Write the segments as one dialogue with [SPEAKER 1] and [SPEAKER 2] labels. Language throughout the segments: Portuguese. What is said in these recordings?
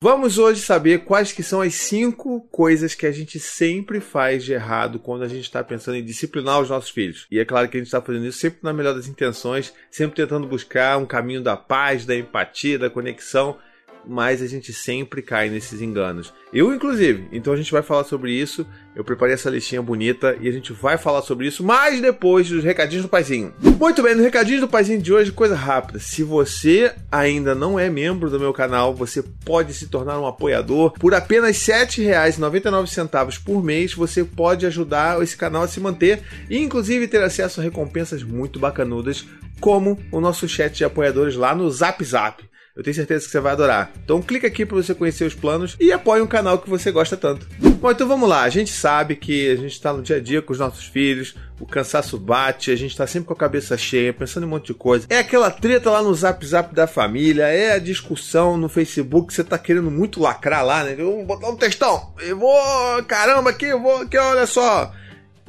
[SPEAKER 1] Vamos hoje saber quais que são as cinco coisas que a gente sempre faz de errado quando a gente está pensando em disciplinar os nossos filhos. E é claro que a gente está fazendo isso sempre na melhor das intenções, sempre tentando buscar um caminho da paz, da empatia, da conexão mas a gente sempre cai nesses enganos. Eu, inclusive. Então a gente vai falar sobre isso. Eu preparei essa listinha bonita e a gente vai falar sobre isso, mas depois dos recadinhos do Paizinho. Muito bem, no recadinho do Paizinho de hoje, coisa rápida. Se você ainda não é membro do meu canal, você pode se tornar um apoiador. Por apenas R$ 7,99 por mês, você pode ajudar esse canal a se manter e, inclusive, ter acesso a recompensas muito bacanudas, como o nosso chat de apoiadores lá no Zap Zap. Eu tenho certeza que você vai adorar. Então clica aqui para você conhecer os planos e apoie um canal que você gosta tanto. Bom, então vamos lá. A gente sabe que a gente está no dia a dia com os nossos filhos, o cansaço bate, a gente está sempre com a cabeça cheia, pensando em um monte de coisa. É aquela treta lá no zap zap da família, é a discussão no Facebook que você está querendo muito lacrar lá, né? Eu vou botar um textão, eu vou, caramba, aqui, eu vou, aqui, olha só.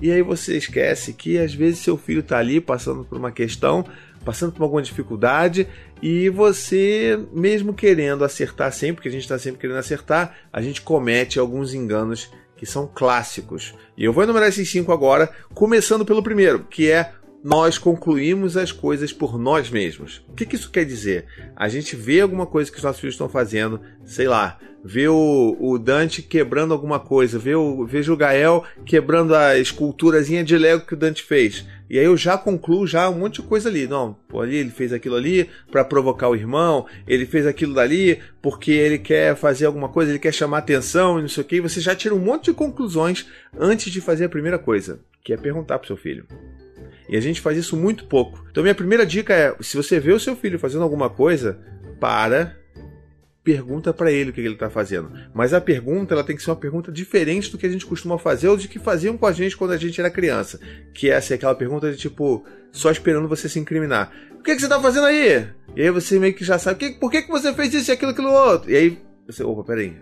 [SPEAKER 1] E aí você esquece que às vezes seu filho está ali passando por uma questão, passando por alguma dificuldade e você, mesmo querendo acertar sempre, porque a gente está sempre querendo acertar, a gente comete alguns enganos que são clássicos. E eu vou enumerar esses cinco agora, começando pelo primeiro, que é nós concluímos as coisas por nós mesmos. O que, que, isso quer dizer? A gente vê alguma coisa que os nossos filhos estão fazendo, sei lá, vê o, o Dante quebrando alguma coisa, vê o, vejo o Gael quebrando a esculturazinha de Lego que o Dante fez. E aí eu já concluo já um monte de coisa ali. Não, pô, ali ele fez aquilo ali para provocar o irmão, ele fez aquilo dali porque ele quer fazer alguma coisa, ele quer chamar atenção e não sei o que. Você já tira um monte de conclusões antes de fazer a primeira coisa, que é perguntar pro seu filho. E a gente faz isso muito pouco. Então minha primeira dica é, se você vê o seu filho fazendo alguma coisa, para pergunta para ele o que ele está fazendo. Mas a pergunta ela tem que ser uma pergunta diferente do que a gente costuma fazer ou de que faziam com a gente quando a gente era criança. Que é assim, aquela pergunta de tipo, só esperando você se incriminar. O que, que você está fazendo aí? E aí você meio que já sabe, por que, que você fez isso e aquilo, aquilo outro? E aí você, opa, peraí.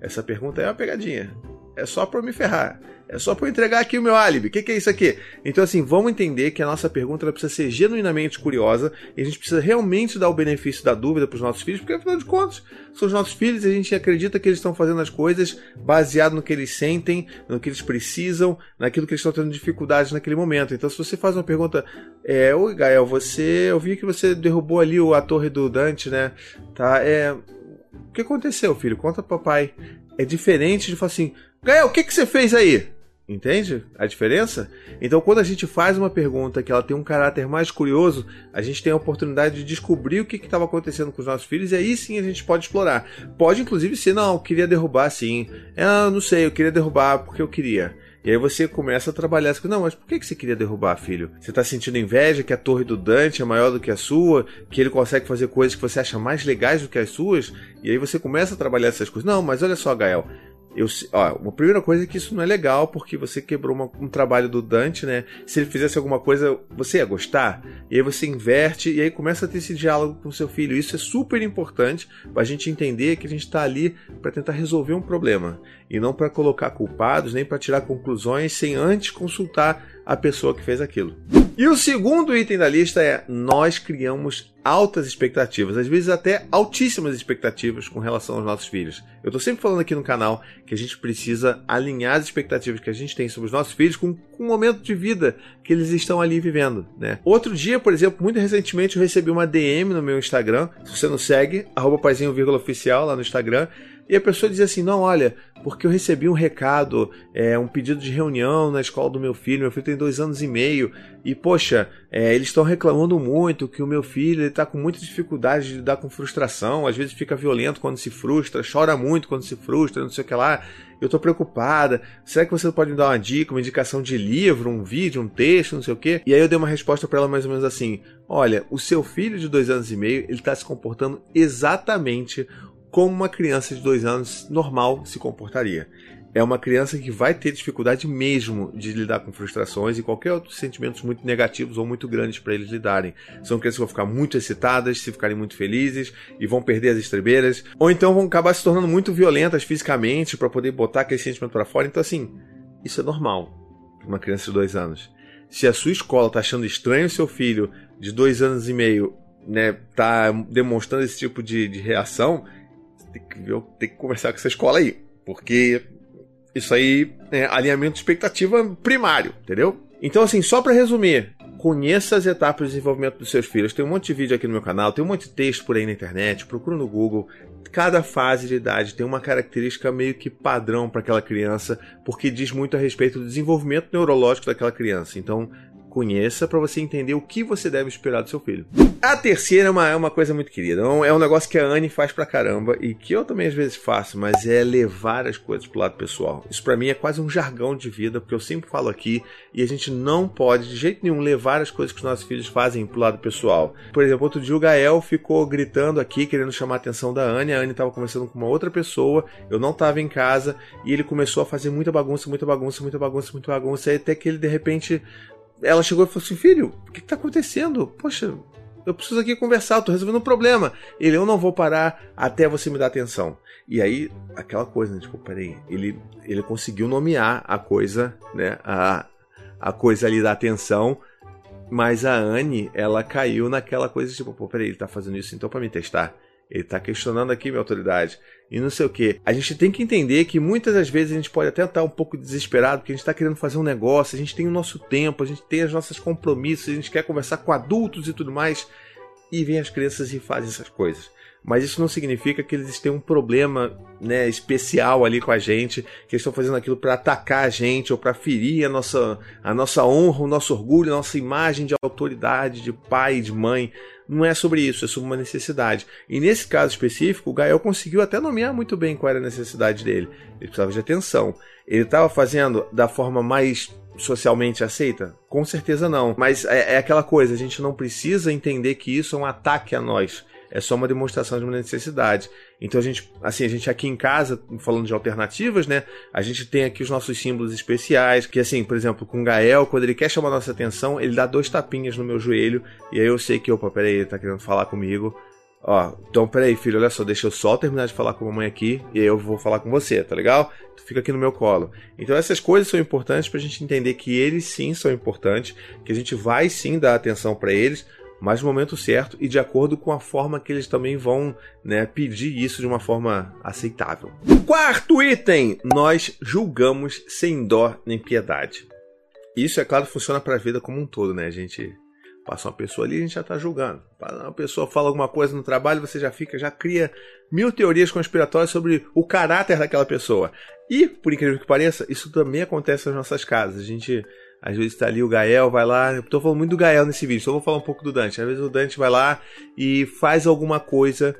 [SPEAKER 1] Essa pergunta é uma pegadinha. É só para me ferrar. É só para eu entregar aqui o meu álibi. O que, que, é isso aqui? Então, assim, vamos entender que a nossa pergunta precisa ser genuinamente curiosa e a gente precisa realmente dar o benefício da dúvida para os nossos filhos, porque afinal de contas, são os nossos filhos e a gente acredita que eles estão fazendo as coisas baseado no que eles sentem, no que eles precisam, naquilo que eles estão tendo dificuldades naquele momento. Então, se você faz uma pergunta, é, oi Gael, você, eu vi que você derrubou ali a torre do Dante, né? Tá, é, o que aconteceu, filho? Conta pro papai. É diferente de falar assim, Gael, o que, que você fez aí? Entende a diferença? Então, quando a gente faz uma pergunta que ela tem um caráter mais curioso, a gente tem a oportunidade de descobrir o que estava acontecendo com os nossos filhos e aí sim a gente pode explorar. Pode, inclusive, ser, não, eu queria derrubar sim. É, não sei, eu queria derrubar porque eu queria. E aí você começa a trabalhar assim, não, mas por que você queria derrubar, filho? Você está sentindo inveja que a torre do Dante é maior do que a sua, que ele consegue fazer coisas que você acha mais legais do que as suas? E aí você começa a trabalhar essas coisas. Não, mas olha só, Gael, eu, ó, uma primeira coisa é que isso não é legal, porque você quebrou uma, um trabalho do Dante, né? Se ele fizesse alguma coisa, você ia gostar. E aí você inverte e aí começa a ter esse diálogo com seu filho. Isso é super importante para a gente entender que a gente está ali para tentar resolver um problema e não para colocar culpados nem para tirar conclusões sem antes consultar a pessoa que fez aquilo. E o segundo item da lista é nós criamos altas expectativas, às vezes até altíssimas expectativas com relação aos nossos filhos. Eu estou sempre falando aqui no canal que a gente precisa alinhar as expectativas que a gente tem sobre os nossos filhos com, com o momento de vida que eles estão ali vivendo, né? Outro dia, por exemplo, muito recentemente eu recebi uma DM no meu Instagram, se você não segue, arroba oficial lá no Instagram, e a pessoa dizia assim: não, olha, porque eu recebi um recado, é, um pedido de reunião na escola do meu filho. Meu filho tem dois anos e meio e, poxa, é, eles estão reclamando muito que o meu filho está com muita dificuldade de lidar com frustração. Às vezes fica violento quando se frustra, chora muito quando se frustra, não sei o que lá. Eu estou preocupada. Será que você pode me dar uma dica, uma indicação de livro, um vídeo, um texto, não sei o quê? E aí eu dei uma resposta para ela mais ou menos assim: Olha, o seu filho de dois anos e meio ele está se comportando exatamente como uma criança de dois anos normal se comportaria. É uma criança que vai ter dificuldade mesmo de lidar com frustrações e qualquer outros sentimentos muito negativos ou muito grandes para eles lidarem. São crianças que vão ficar muito excitadas, se ficarem muito felizes e vão perder as estrebeiras, ou então vão acabar se tornando muito violentas fisicamente para poder botar aquele sentimento para fora. Então, assim, isso é normal para uma criança de dois anos. Se a sua escola está achando estranho o seu filho de dois anos e meio, né, tá demonstrando esse tipo de, de reação, tem que, ver, tem que conversar com essa escola aí. Porque isso aí é alinhamento de expectativa primário, entendeu? Então, assim, só para resumir, conheça as etapas de desenvolvimento dos seus filhos. Tem um monte de vídeo aqui no meu canal, tem um monte de texto por aí na internet, procura no Google. Cada fase de idade tem uma característica meio que padrão para aquela criança, porque diz muito a respeito do desenvolvimento neurológico daquela criança. Então, conheça para você entender o que você deve esperar do seu filho. A terceira é uma, é uma coisa muito querida. É um negócio que a Anne faz pra caramba e que eu também às vezes faço, mas é levar as coisas pro lado pessoal. Isso para mim é quase um jargão de vida, porque eu sempre falo aqui e a gente não pode de jeito nenhum levar as coisas que os nossos filhos fazem pro lado pessoal. Por exemplo, outro dia o Gael ficou gritando aqui, querendo chamar a atenção da Anne. A Anne tava conversando com uma outra pessoa, eu não tava em casa e ele começou a fazer muita bagunça, muita bagunça, muita bagunça, muita bagunça, até que ele de repente ela chegou e falou assim: Filho, o que, está acontecendo? Poxa, eu preciso aqui conversar, eu tô resolvendo um problema. Ele, eu não vou parar até você me dar atenção. E aí, aquela coisa, né? Tipo, peraí, ele, ele conseguiu nomear a coisa, né? A, a coisa ali da atenção. Mas a Anne, ela caiu naquela coisa tipo, pô, peraí, ele tá fazendo isso então para me testar. Ele está questionando aqui minha autoridade. E não sei o que. A gente tem que entender que muitas das vezes a gente pode até estar um pouco desesperado, porque a gente está querendo fazer um negócio, a gente tem o nosso tempo, a gente tem as nossas compromissos, a gente quer conversar com adultos e tudo mais. E vem as crianças e fazem essas coisas mas isso não significa que eles têm um problema né, especial ali com a gente, que eles estão fazendo aquilo para atacar a gente ou para ferir a nossa, a nossa honra, o nosso orgulho, a nossa imagem de autoridade, de pai, de mãe. Não é sobre isso, é sobre uma necessidade. E nesse caso específico, o Gael conseguiu até nomear muito bem qual era a necessidade dele. Ele precisava de atenção. Ele estava fazendo da forma mais socialmente aceita? Com certeza não. Mas é, é, aquela coisa, a gente não precisa entender que isso é um ataque a nós é só uma demonstração de uma necessidade. Então a gente, assim, a gente aqui em casa, falando de alternativas, né? A gente tem aqui os nossos símbolos especiais, que assim, por exemplo, com o Gael, quando ele quer chamar nossa atenção, ele dá dois tapinhas no meu joelho, e aí eu sei que, opa, peraí, ele tá querendo falar comigo. Ó, então peraí, filho, olha só, deixa eu só terminar de falar com a mamãe aqui, e eu vou falar com você, tá legal? Tu fica aqui no meu colo. Então essas coisas são importantes pra gente entender que eles sim são importantes, que a gente vai sim dar atenção para eles, mas no momento certo e de acordo com a forma que eles também vão né, pedir isso de uma forma aceitável. Quarto item: nós julgamos sem dó nem piedade. Isso, é claro, funciona para a vida como um todo, né? A gente passa uma pessoa ali, a gente já está julgando. Uma pessoa fala alguma coisa no trabalho, você já fica, já cria mil teorias conspiratórias sobre o caráter daquela pessoa. E, por incrível que pareça, isso também acontece nas nossas casas. A gente às vezes tá ali o Gael, vai lá. Eu tô falando muito do Gael nesse vídeo, só vou falar um pouco do Dante. Às vezes o Dante vai lá e faz alguma coisa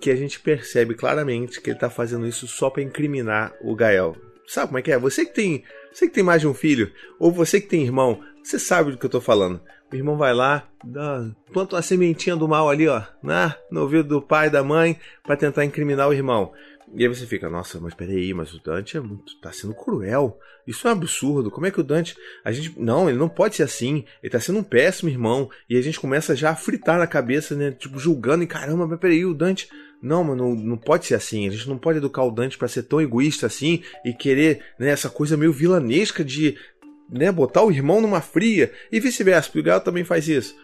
[SPEAKER 1] que a gente percebe claramente que ele tá fazendo isso só para incriminar o Gael. Sabe como é que é? Você que tem, você que tem mais de um filho, ou você que tem irmão, você sabe do que eu tô falando. O irmão vai lá, dá, planta uma sementinha do mal ali, ó, né, no ouvido do pai e da mãe, para tentar incriminar o irmão. E aí você fica, nossa, mas peraí, mas o Dante é muito, tá sendo cruel. Isso é um absurdo. Como é que o Dante. A gente. Não, ele não pode ser assim. Ele tá sendo um péssimo irmão. E a gente começa já a fritar na cabeça, né? Tipo, julgando e caramba, mas peraí, o Dante. Não, mano, não pode ser assim. A gente não pode educar o Dante para ser tão egoísta assim e querer, né, essa coisa meio vilanesca de, né, botar o irmão numa fria e vice-versa. Porque o Gal também faz isso.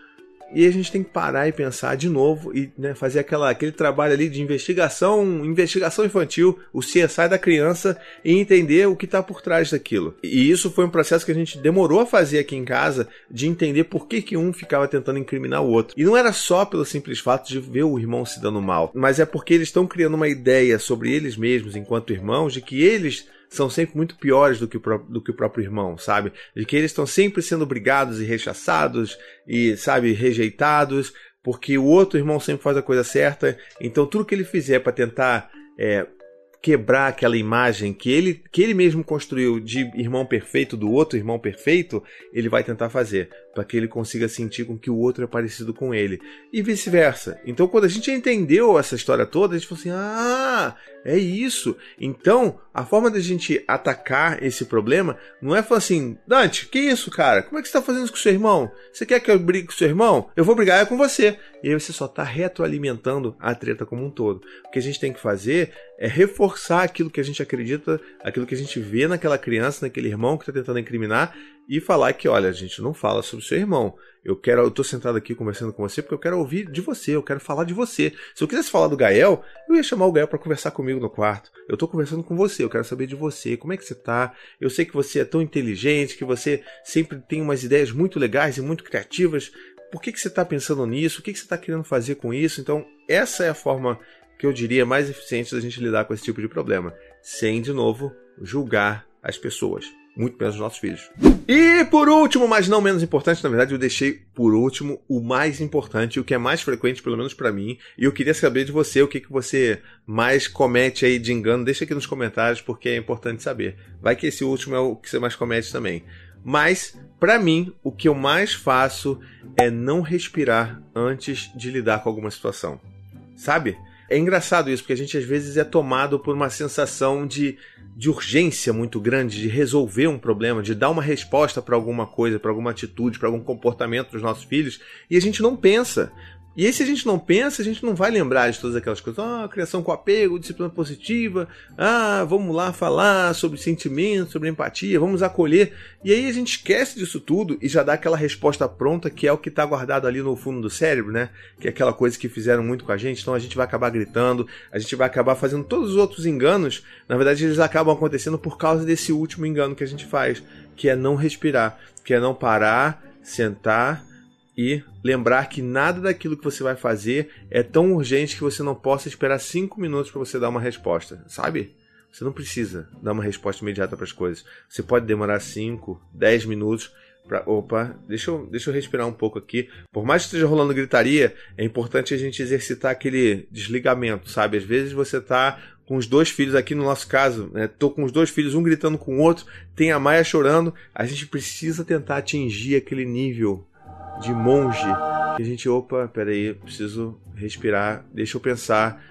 [SPEAKER 1] E a gente tem que parar e pensar de novo e né, fazer aquela, aquele trabalho ali de investigação, investigação infantil, o CSI da criança e entender o que está por trás daquilo. E isso foi um processo que a gente demorou a fazer aqui em casa, de entender por que, que um ficava tentando incriminar o outro. E não era só pelo simples fato de ver o irmão se dando mal, mas é porque eles estão criando uma ideia sobre eles mesmos enquanto irmãos de que eles são sempre muito piores do que, o, do que o próprio irmão, sabe? De que eles estão sempre sendo brigados e rechaçados e, sabe, rejeitados, porque o outro irmão sempre faz a coisa certa. Então, tudo que ele fizer para tentar é, quebrar aquela imagem que ele, que ele mesmo construiu de irmão perfeito do outro irmão perfeito, ele vai tentar fazer para que ele consiga sentir com que o outro é parecido com ele e vice-versa. Então, quando a gente entendeu essa história toda, a gente falou assim: "Ah, é isso". Então, a forma da gente atacar esse problema não é falar assim: "Dante, que isso, cara? Como é que você está fazendo isso com seu irmão? Você quer que eu brigue com seu irmão? Eu vou brigar é com você". E aí você só está retroalimentando a treta como um todo. O que a gente tem que fazer é reforçar aquilo que a gente acredita, aquilo que a gente vê naquela criança, naquele irmão que está tentando incriminar, e falar que, olha, a gente não fala sobre seu irmão. Eu quero, eu tô sentado aqui conversando com você porque eu quero ouvir de você, eu quero falar de você. Se eu quisesse falar do Gael, eu ia chamar o Gael para conversar comigo no quarto. Eu tô conversando com você, eu quero saber de você, como é que você tá? Eu sei que você é tão inteligente, que você sempre tem umas ideias muito legais e muito criativas. Por que, que você está pensando nisso? O que, que você está querendo fazer com isso? Então, essa é a forma que eu diria mais eficiente da gente lidar com esse tipo de problema, sem de novo julgar as pessoas muito menos os nossos filhos. E por último, mas não menos importante, na verdade eu deixei por último o mais importante, o que é mais frequente, pelo menos para mim, e eu queria saber de você o que, que você mais comete aí de engano. Deixa aqui nos comentários porque é importante saber. Vai que esse último é o que você mais comete também. Mas, para mim, o que eu mais faço é não respirar antes de lidar com alguma situação. Sabe? É engraçado isso, porque a gente às vezes é tomado por uma sensação de, de urgência muito grande, de resolver um problema, de dar uma resposta para alguma coisa, para alguma atitude, para algum comportamento dos nossos filhos, e a gente não pensa. E aí, se a gente não pensa, a gente não vai lembrar de todas aquelas coisas. Ah, criação com apego, disciplina positiva. Ah, vamos lá falar sobre sentimento, sobre empatia, vamos acolher. E aí a gente esquece disso tudo e já dá aquela resposta pronta que é o que está guardado ali no fundo do cérebro, né? Que é aquela coisa que fizeram muito com a gente. Então a gente vai acabar gritando, a gente vai acabar fazendo todos os outros enganos. Na verdade, eles acabam acontecendo por causa desse último engano que a gente faz, que é não respirar, que é não parar, sentar e lembrar que nada daquilo que você vai fazer é tão urgente que você não possa esperar cinco minutos para você dar uma resposta, sabe? Você não precisa dar uma resposta imediata para as coisas. Você pode demorar 5, 10 minutos para. Opa, deixa eu, deixa eu respirar um pouco aqui. Por mais que esteja rolando gritaria, é importante a gente exercitar aquele desligamento, sabe? Às vezes você tá com os dois filhos aqui no nosso caso, né? Tô com os dois filhos, um gritando com o outro, tem a Maia chorando. A gente precisa tentar atingir aquele nível de monge. E a gente, opa, peraí, preciso respirar, deixa eu pensar.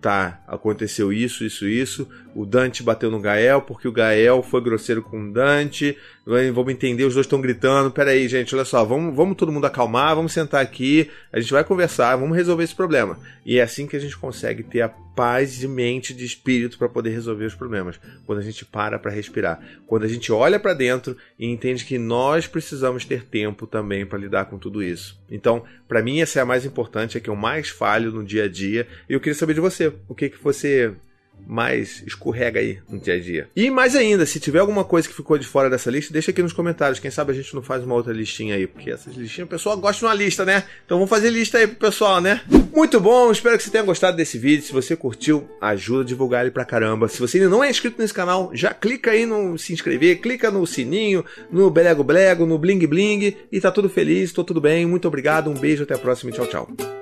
[SPEAKER 1] Tá, aconteceu isso, isso, isso. O Dante bateu no Gael porque o Gael foi grosseiro com o Dante. Vamos entender, os dois estão gritando. Pera aí, gente, olha só, vamos, vamos todo mundo acalmar, vamos sentar aqui, a gente vai conversar, vamos resolver esse problema. E é assim que a gente consegue ter a paz de mente, de espírito para poder resolver os problemas. Quando a gente para para respirar. Quando a gente olha para dentro e entende que nós precisamos ter tempo também para lidar com tudo isso. Então, para mim, essa é a mais importante, é que eu mais falho no dia a dia. E eu queria saber de você. O que, que você mais escorrega aí no dia a dia. E mais ainda, se tiver alguma coisa que ficou de fora dessa lista, deixa aqui nos comentários. Quem sabe a gente não faz uma outra listinha aí, porque essas listinhas o pessoal gosta de uma lista, né? Então vamos fazer lista aí pro pessoal, né? Muito bom, espero que você tenha gostado desse vídeo. Se você curtiu, ajuda a divulgar ele pra caramba. Se você ainda não é inscrito nesse canal, já clica aí no se inscrever, clica no sininho, no belego blego, no bling bling e tá tudo feliz, tô tudo bem. Muito obrigado, um beijo, até a próxima e tchau, tchau.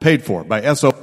[SPEAKER 2] paid for by SO.